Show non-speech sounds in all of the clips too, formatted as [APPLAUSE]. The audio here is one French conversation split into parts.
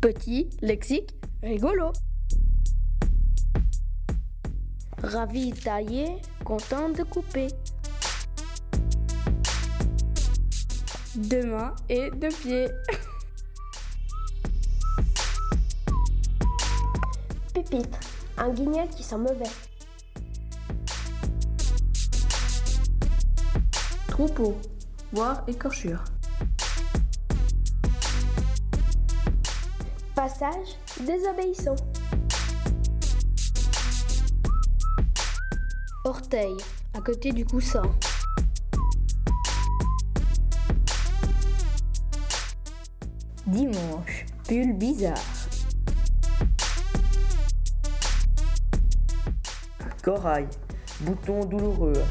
Petit, lexique, rigolo. Ravi taillé, content de couper. Deux mains et deux pieds. [LAUGHS] Pupitre, un guignol qui sent mauvais. Troupeau, voire écorchure. Passage désobéissant. Orteil, à côté du coussin. Dimanche, pull bizarre. Corail, bouton douloureux.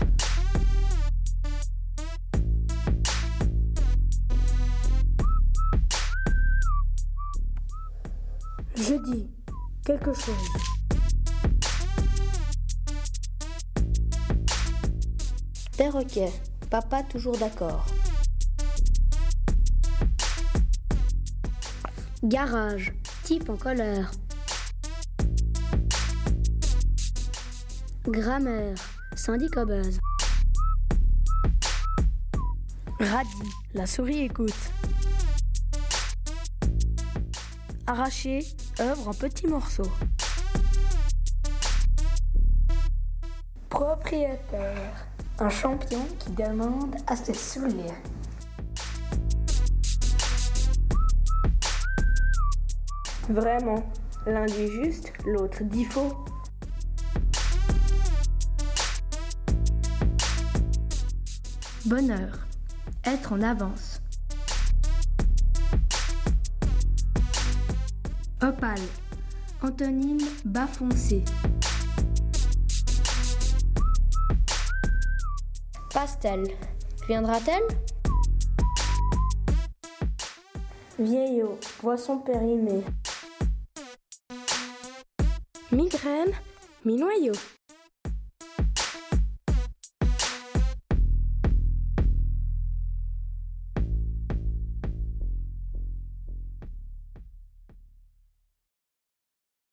Jeudi, quelque chose. Perroquet, papa toujours d'accord. Garage, type en colère. Grammaire, syndicobeuse. Radis, la souris écoute. Arraché, œuvre en petits morceaux. Propriétaire, un champion qui demande à se saouler. Vraiment, l'un dit juste, l'autre dit faux. Bonheur, être en avance. Opale, antonyme bas foncé. Pastel, viendra-t-elle? Vieillot, poisson périmé. Migraine, mi-noyau?